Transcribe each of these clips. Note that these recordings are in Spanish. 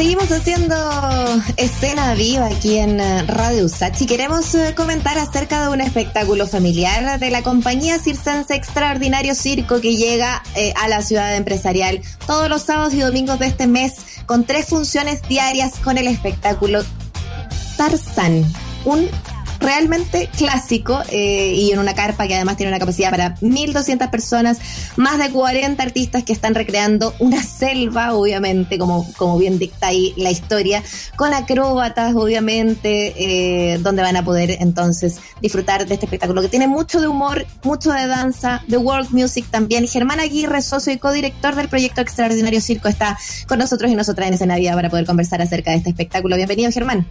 Seguimos haciendo escena viva aquí en eh, Radio Usachi. Queremos eh, comentar acerca de un espectáculo familiar de la compañía circense Extraordinario Circo que llega eh, a la ciudad empresarial todos los sábados y domingos de este mes con tres funciones diarias con el espectáculo Tarzán. Un realmente clásico eh, y en una carpa que además tiene una capacidad para 1.200 personas, más de 40 artistas que están recreando una selva, obviamente, como, como bien dicta ahí la historia, con acróbatas, obviamente, eh, donde van a poder entonces disfrutar de este espectáculo que tiene mucho de humor, mucho de danza, de world music también. Germán Aguirre, socio y codirector del proyecto Extraordinario Circo, está con nosotros y nosotras en Vida para poder conversar acerca de este espectáculo. Bienvenido, Germán.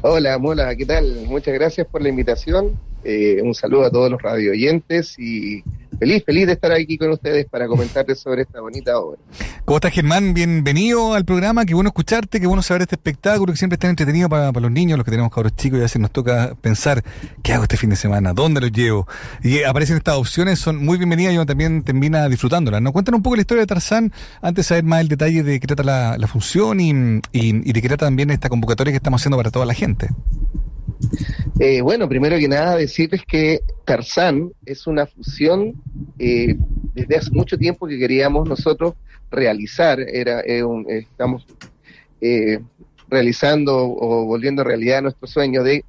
Hola, Mola, ¿qué tal? Muchas gracias por la invitación. Eh, un saludo a todos los radio oyentes y feliz, feliz de estar aquí con ustedes para comentarles sobre esta bonita obra. ¿Cómo estás, Germán? Bienvenido al programa. Qué bueno escucharte, qué bueno saber este espectáculo que siempre está entretenido para, los niños, los que tenemos cabros chicos, y a veces nos toca pensar, ¿qué hago este fin de semana? ¿Dónde los llevo? Y aparecen estas opciones, son muy bienvenidas y uno también termina disfrutándolas. ¿no? Cuéntanos un poco la historia de Tarzán antes de saber más el detalle de qué trata la, función y, y de qué trata también esta convocatoria que estamos haciendo para toda la gente. Eh, bueno, primero que nada decirles que Tarzán es una fusión eh, desde hace mucho tiempo que queríamos nosotros realizar. Era, eh, estamos realizando o volviendo a realidad nuestro sueño de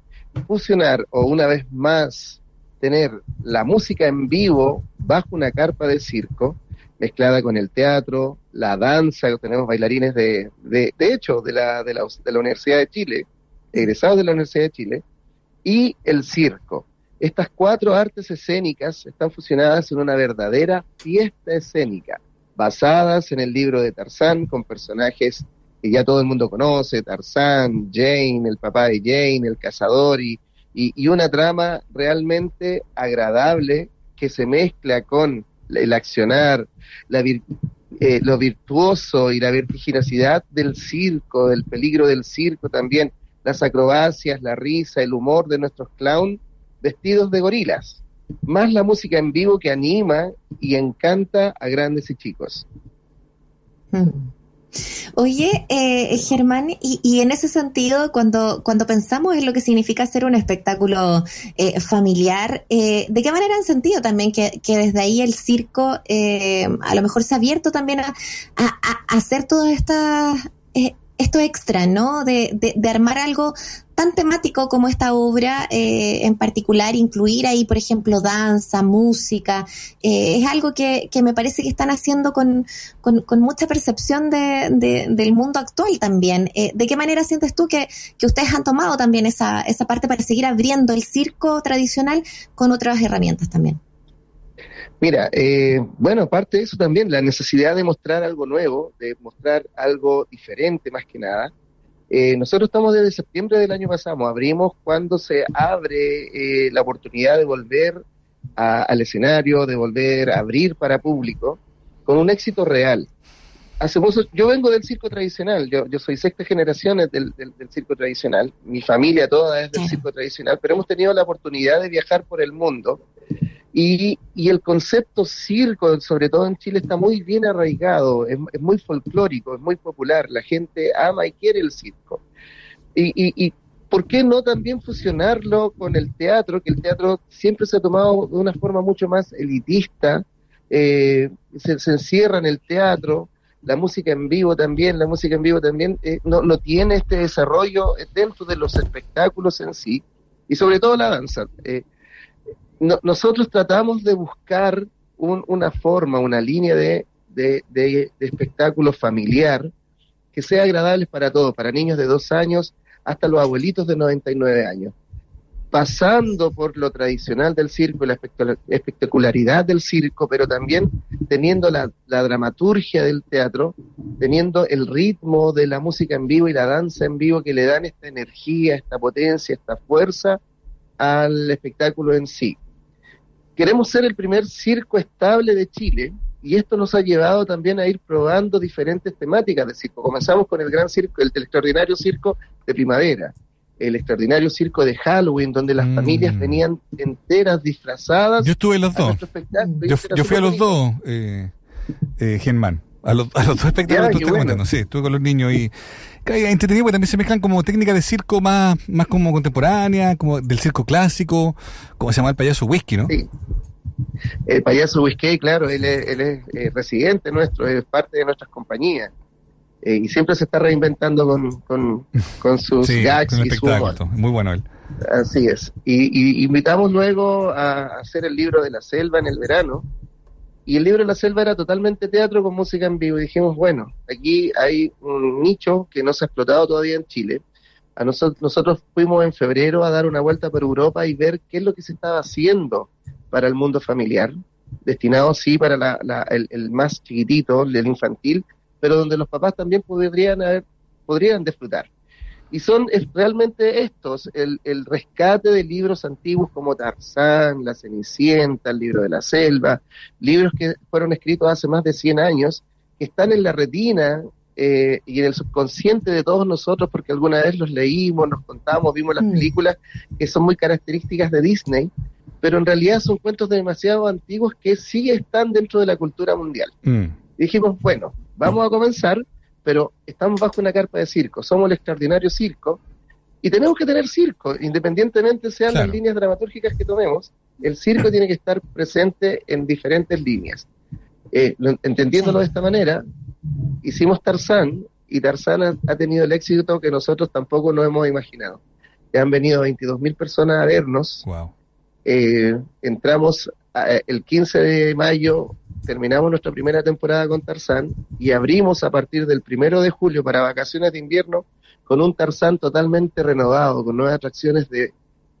fusionar o una vez más tener la música en vivo bajo una carpa de circo mezclada con el teatro, la danza, tenemos bailarines de, de, de hecho, de la, de la, de la Universidad de Chile, egresados de la Universidad de Chile, y el circo. Estas cuatro artes escénicas están fusionadas en una verdadera fiesta escénica, basadas en el libro de Tarzán, con personajes que ya todo el mundo conoce, Tarzán, Jane, el papá de Jane, el cazador, y, y, una trama realmente agradable que se mezcla con el accionar, eh, lo virtuoso y la vertiginosidad del circo, del peligro del circo también, las acrobacias, la risa, el humor de nuestros clowns vestidos de gorilas, más la música en vivo que anima y encanta a grandes y chicos. Mm. Oye, eh, Germán, y, en ese sentido, cuando, cuando pensamos en lo que significa hacer un espectáculo eh, familiar, eh, ¿de qué manera han sentido también que, desde ahí el circo a lo mejor se ha abierto también a, a hacer todas estas esto extra, ¿no? De, de, armar algo tan temático como esta obra eh, en particular, incluir ahí, por ejemplo, danza, música, eh, es algo que, que, me parece que están haciendo con, con, mucha percepción de, del mundo actual también. Eh, ¿De qué manera sientes tú que, que ustedes han tomado también esa, esa parte para seguir abriendo el circo tradicional con otras herramientas también? Mira, eh, bueno, aparte de eso también, la necesidad de mostrar algo nuevo, de mostrar algo diferente más que nada. Eh, nosotros estamos desde septiembre del año pasado, abrimos cuando se abre eh, la oportunidad de volver al escenario, de volver a abrir para público, con un éxito real. Hacemos, yo vengo del circo tradicional, yo, yo soy sexta generación del, del, circo tradicional, mi familia toda es del circo tradicional, pero hemos tenido la oportunidad de viajar por el mundo y, y, el concepto circo, sobre todo en Chile, está muy bien arraigado, es, muy folclórico, es muy popular, la gente ama y quiere el circo. Y, y, y, ¿por qué no también fusionarlo con el teatro? Que el teatro siempre se ha tomado de una forma mucho más elitista, eh, se, encierra en el teatro, la música en vivo también, la música en vivo también eh, no, no tiene este desarrollo dentro de los espectáculos en sí, y sobre todo la danza. Eh, nosotros tratamos de buscar una forma, una línea de, de, espectáculo familiar que sea agradable para todos, para niños de dos años hasta los abuelitos de 99 años, pasando por lo tradicional del circo, la espectacularidad del circo, pero también teniendo la dramaturgia del teatro, teniendo el ritmo de la música en vivo y la danza en vivo que le dan esta energía, esta potencia, esta fuerza al espectáculo en sí. Queremos ser el primer circo estable de Chile y esto nos ha llevado también a ir probando diferentes temáticas de circo. Comenzamos con el gran circo, el, extraordinario circo de primavera, el extraordinario circo de Halloween, donde las familias mm. venían enteras disfrazadas. Yo estuve en los dos. Yo, fui a los dos, eh, eh, Germán. A los, a los dos espectáculos tú estás comentando, sí, estuve con los niños y entretenido porque también se mezclan como técnicas de circo más, más como contemporánea, como del circo clásico, como se llama el payaso whisky, ¿no? Sí. El payaso whisky, claro, él es, él es eh, residente nuestro, es parte de nuestras compañías. Eh, y siempre se está reinventando con, con, sus gags y su humor. Muy bueno él. Así es. Y, y, invitamos luego a hacer el libro de la selva en el verano. Y el libro la selva era totalmente teatro con música en vivo. Y dijimos, bueno, aquí hay un nicho que no se ha explotado todavía en Chile. A nosotros, nosotros fuimos en febrero a dar una vuelta por Europa y ver qué es lo que se estaba haciendo para el mundo familiar, destinado sí para la, el, el, más chiquitito, el infantil, pero donde los papás también podrían, haber, podrían disfrutar. Y son realmente estos, el, el rescate de libros antiguos como Tarzán, La Cenicienta, el libro de la selva, libros que fueron escritos hace más de 100 años, que están en la retina eh, y en el subconsciente de todos nosotros, porque alguna vez los leímos, nos contamos, vimos las mm. películas que son muy características de Disney, pero en realidad son cuentos demasiado antiguos que sí están dentro de la cultura mundial. Mm. Dijimos, bueno, vamos a comenzar, pero estamos bajo una carpa de circo, somos el extraordinario circo, y tenemos que tener circo, independientemente sean las líneas dramatúrgicas que tomemos, el circo tiene que estar presente en diferentes líneas. Eh, entendiéndolo de esta manera, hicimos Tarzán, y Tarzán ha, tenido el éxito que nosotros tampoco nos hemos imaginado. Ya han venido 22.000 personas a vernos. Eh, entramos el 15 de mayo terminamos nuestra primera temporada con Tarzán y abrimos a partir del primero de julio para vacaciones de invierno con un Tarzán totalmente renovado, con nuevas atracciones de,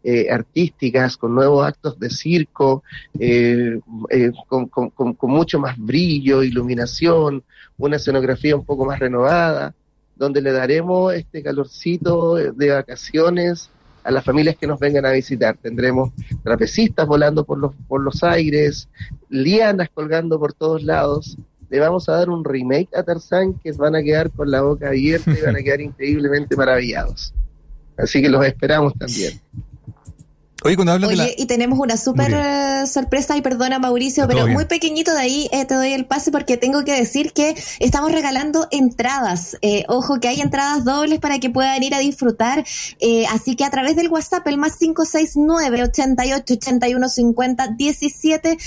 eh, artísticas, con nuevos actos de circo, eh, eh, con, con, mucho más brillo, iluminación, una escenografía un poco más renovada, donde le daremos este calorcito de vacaciones a las familias que nos vengan a visitar. Tendremos trapecistas volando por los, por los aires, lianas colgando por todos lados. Le vamos a dar un remake a Tarzán que van a quedar con la boca abierta y van a quedar increíblemente maravillados. Así que los esperamos también. Oye, cuando hablas de la... y tenemos una súper eh, sorpresa, y perdona Mauricio, pero muy pequeñito de ahí eh, te doy el pase porque tengo que decir que estamos regalando entradas. Eh, ojo que hay entradas dobles para que puedan ir a disfrutar. así que a través del WhatsApp, el más 569 88 81 50 17,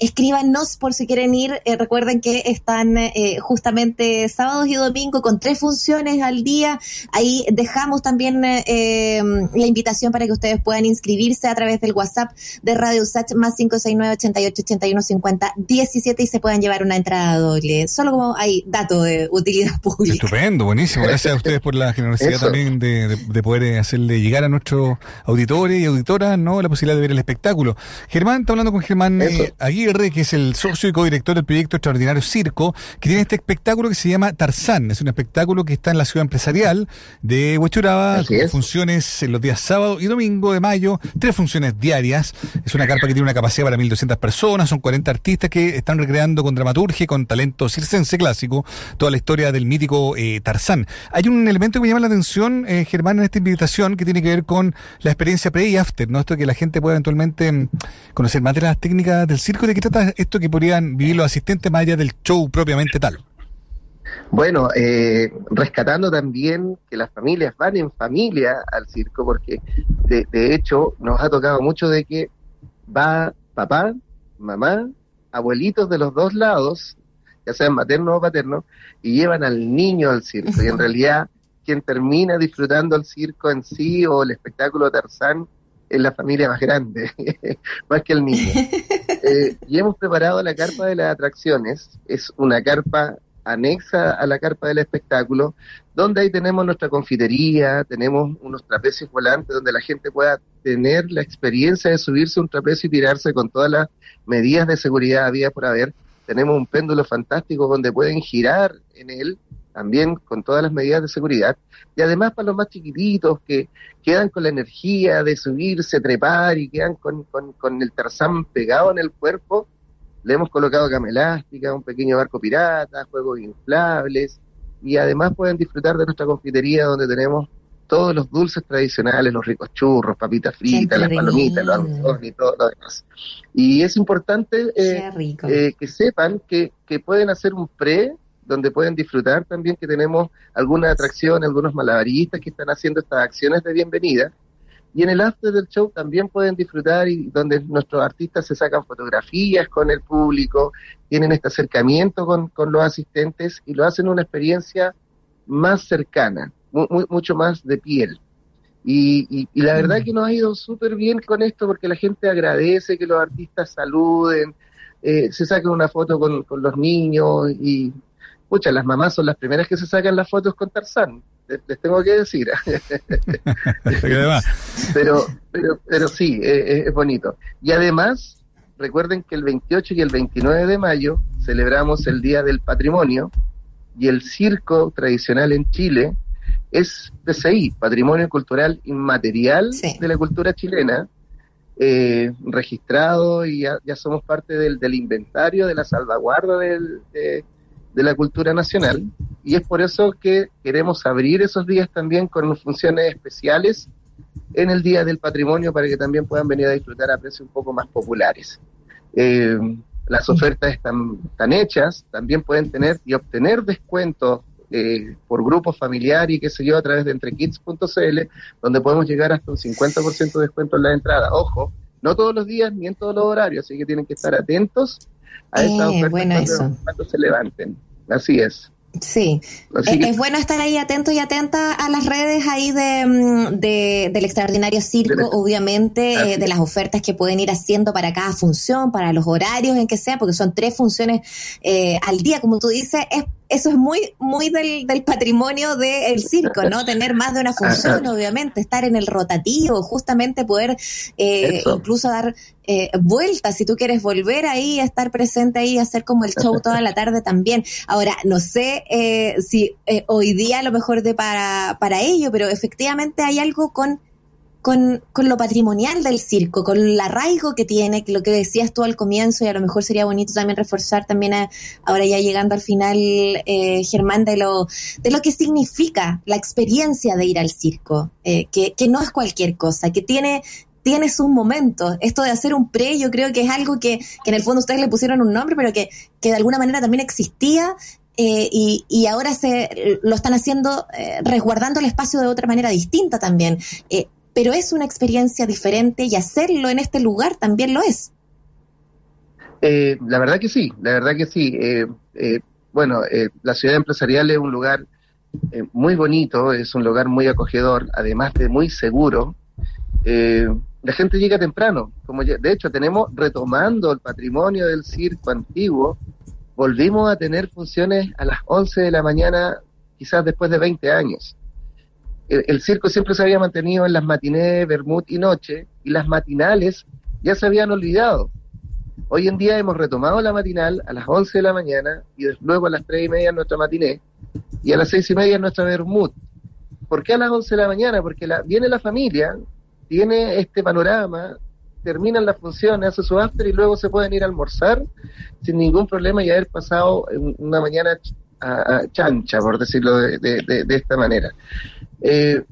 escríbanos por si quieren ir. recuerden que están justamente sábados y domingos con tres funciones al día. Ahí dejamos también la invitación para que ustedes puedan inscribir a través del WhatsApp de Radio Usach más 569 88 81 50 17 y se puedan llevar una entrada doble. Solo como hay dato de utilidad pública. Estupendo, buenísimo. Gracias a ustedes por la generosidad también de, de, poder eh, hacerle llegar a nuestros auditores y auditoras no la posibilidad de ver el espectáculo. Germán, está hablando con Germán eh, Aguirre, que es el socio y codirector del proyecto Extraordinario Circo, que tiene este espectáculo que se llama Tarzán. Es un espectáculo que está en la ciudad empresarial de Huechuraba, con funciones en los días sábado y domingo de mayo, tres funciones diarias. Es una carpa que tiene una capacidad para 1.200 personas, son 40 artistas que están recreando con dramaturgia con talento circense clásico toda la historia del mítico eh, Tarzán. Hay un elemento que me llama la atención, eh, Germán, en esta invitación que tiene que ver con la experiencia pre y after, ¿no? Esto que la gente pueda eventualmente mm, conocer más de las técnicas del circo, ¿de qué trata esto que podrían vivir los asistentes más allá del show propiamente tal? Bueno, eh, rescatando también que las familias van en familia al circo, porque de, hecho nos ha tocado mucho de que va papá, mamá, abuelitos de los dos lados, ya sean materno o paterno, y llevan al niño al circo. Y en realidad quien termina disfrutando el circo en sí o el espectáculo Tarzán es la familia más grande, más que el niño. Eh, y hemos preparado la carpa de las atracciones. Es una carpa anexa a la carpa del espectáculo, donde ahí tenemos nuestra confitería, tenemos unos trapecios volantes donde la gente pueda tener la experiencia de subirse un trapecio y tirarse con todas las medidas de seguridad había por haber. Tenemos un péndulo fantástico donde pueden girar en él también con todas las medidas de seguridad. Y además para los más chiquititos que quedan con la energía de subirse, trepar y quedan con, con, con el tarzán pegado en el cuerpo, le hemos colocado cama elástica, un pequeño barco pirata, juegos inflables y además pueden disfrutar de nuestra confitería donde tenemos todos los dulces tradicionales, los ricos churros, papitas fritas, las palomitas, los arroz y todo lo demás. Y es importante eh, eh, que sepan que, que pueden hacer un pre donde pueden disfrutar también que tenemos alguna atracción, algunos malabaristas que están haciendo estas acciones de bienvenida. Y en el after del show también pueden disfrutar y donde nuestros artistas se sacan fotografías con el público, tienen este acercamiento con, con los asistentes y lo hacen una experiencia más cercana, mucho más de piel. Y, y, la verdad mm. que nos ha ido súper bien con esto porque la gente agradece que los artistas saluden, eh, se saquen una foto con, con los niños y, pucha, las mamás son las primeras que se sacan las fotos con Tarzán, les, tengo que decir. pero, pero, pero sí, eh, eh, es bonito. Y además, recuerden que el 28 y el 29 de mayo celebramos el Día del Patrimonio y el circo tradicional en Chile es PCI, Patrimonio Cultural Inmaterial de la Cultura Chilena, eh, registrado y ya, somos parte del, inventario de la salvaguarda del, de, la cultura nacional y es por eso que queremos abrir esos días también con funciones especiales en el Día del Patrimonio para que también puedan venir a disfrutar a precios un poco más populares. Eh, las ofertas están, están hechas, también pueden tener y obtener descuentos eh, por grupo familiar y qué sé yo, a través de entrekids.cl, donde podemos llegar hasta un 50% de descuento en la entrada. Ojo, no todos los días ni en todos los horarios, así que tienen que estar atentos a estas eh, ofertas cuando se levanten. Así es. Sí, es, bueno estar ahí atento y atenta a las redes ahí de, mm, del extraordinario circo, obviamente, eh, de las ofertas que pueden ir haciendo para cada función, para los horarios en que sea, porque son tres funciones eh, al día, como tú dices, es eso es muy, muy del, del patrimonio del circo, ¿no? Tener más de una función, obviamente, estar en el rotativo, justamente poder eh, incluso dar eh, vueltas, si tú quieres volver ahí, estar presente ahí, hacer como el show toda la tarde también. Ahora, no sé eh, si eh, hoy día a lo mejor de para, para ello, pero efectivamente hay algo con con, con, lo patrimonial del circo, con el arraigo que tiene, lo que decías tú al comienzo, y a lo mejor sería bonito también reforzar también ahora ya llegando al final, eh, Germán, de lo, de lo que significa la experiencia de ir al circo, eh, que, que no es cualquier cosa, que tiene tiene sus momentos. Esto de hacer un pre, yo creo que es algo que, que en el fondo ustedes le pusieron un nombre, pero que, que de alguna manera también existía eh, y, y, ahora se lo están haciendo eh, resguardando el espacio de otra manera distinta también. Eh, pero es una experiencia diferente y hacerlo en este lugar también lo es. Eh, la verdad que sí, la verdad que sí. Eh, eh, bueno, la ciudad empresarial es un lugar muy bonito, es un lugar muy acogedor, además de muy seguro. la gente llega temprano, como de hecho tenemos retomando el patrimonio del circo antiguo, volvimos a tener funciones a las 11 de la mañana, quizás después de 20 años el, circo siempre se había mantenido en las matinés, vermut y noche, y las matinales ya se habían olvidado. Hoy en día hemos retomado la matinal a las 11 de la mañana y luego a las 3 y media nuestra matiné y a las 6 y media nuestra vermut. ¿Por qué a las 11 de la mañana? Porque la, viene la familia, tiene este panorama, terminan las funciones, hace su after y luego se pueden ir a almorzar sin ningún problema y haber pasado una mañana chancha, por decirlo de, esta manera. Eh,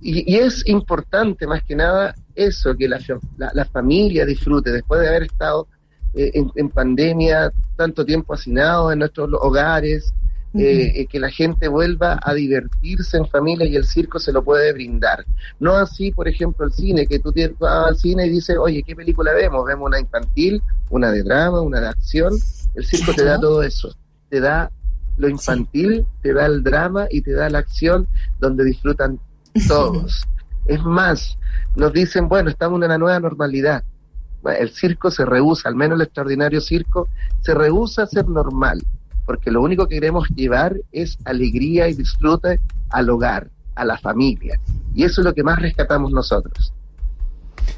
y, es importante más que nada eso, que la, familia disfrute después de haber estado eh, en, pandemia tanto tiempo hacinados en nuestros hogares, eh, que la gente vuelva a divertirse en familia y el circo se lo puede brindar. No así, por ejemplo, el cine, que tú vas al cine y dices, oye, ¿qué película vemos? Vemos una infantil, una de drama, una de acción. El circo te da todo eso, te da lo infantil, te da el drama y te da la acción donde disfrutan todos. es más, nos dicen, bueno, estamos en una nueva normalidad. el circo se rehúsa, al menos el extraordinario circo, se rehúsa a ser normal, porque lo único que queremos llevar es alegría y disfrute al hogar, a la familia. Y eso es lo que más rescatamos nosotros.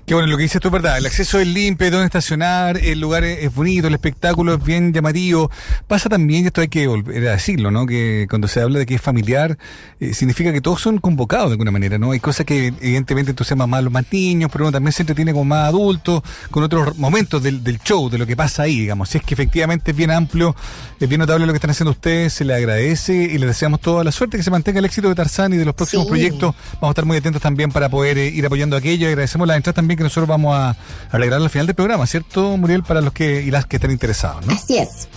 Que bueno, lo que dices tú es verdad. El acceso es limpio, donde estacionar, el lugar es, bonito, el espectáculo es bien llamativo. Pasa también, esto hay que volver a decirlo, ¿no? Que cuando se habla de que es familiar, eh, significa que todos son convocados de alguna manera, ¿no? Hay cosas que evidentemente entusiasman más a los más niños, pero uno también se entretiene con más adultos, con otros momentos del, del show, de lo que pasa ahí, digamos. Si es que efectivamente es bien amplio, es bien notable lo que están haciendo ustedes, se le agradece y les deseamos toda la suerte, que se mantenga el éxito de Tarzán y de los próximos proyectos. Vamos a estar muy atentos también para poder eh, ir apoyando aquello. Agradecemos la entrada también que nosotros vamos a arreglar al final del programa, ¿cierto, Muriel? Para los que y las que estén interesados, ¿no? Así es.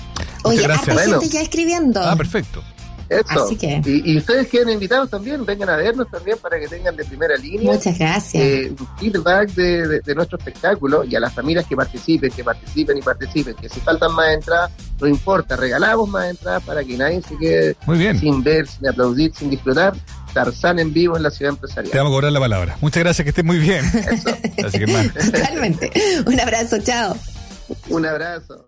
Oye, harta gente ya escribiendo. Ah, perfecto. Eso. Así que... y, ustedes quieren invitados también, vengan a vernos también para que tengan de primera línea. Muchas gracias. Eh, feedback de, de, nuestro espectáculo y a las familias que participen, que participen y participen. Que si faltan más entradas, no importa, regalamos más entradas para que nadie se quede sin ver, sin aplaudir, sin disfrutar. Tarzán en vivo en la ciudad empresarial. Te vamos a cobrar la palabra. Muchas gracias, que estés muy bien. Eso. Totalmente. Un abrazo, chao. Un abrazo.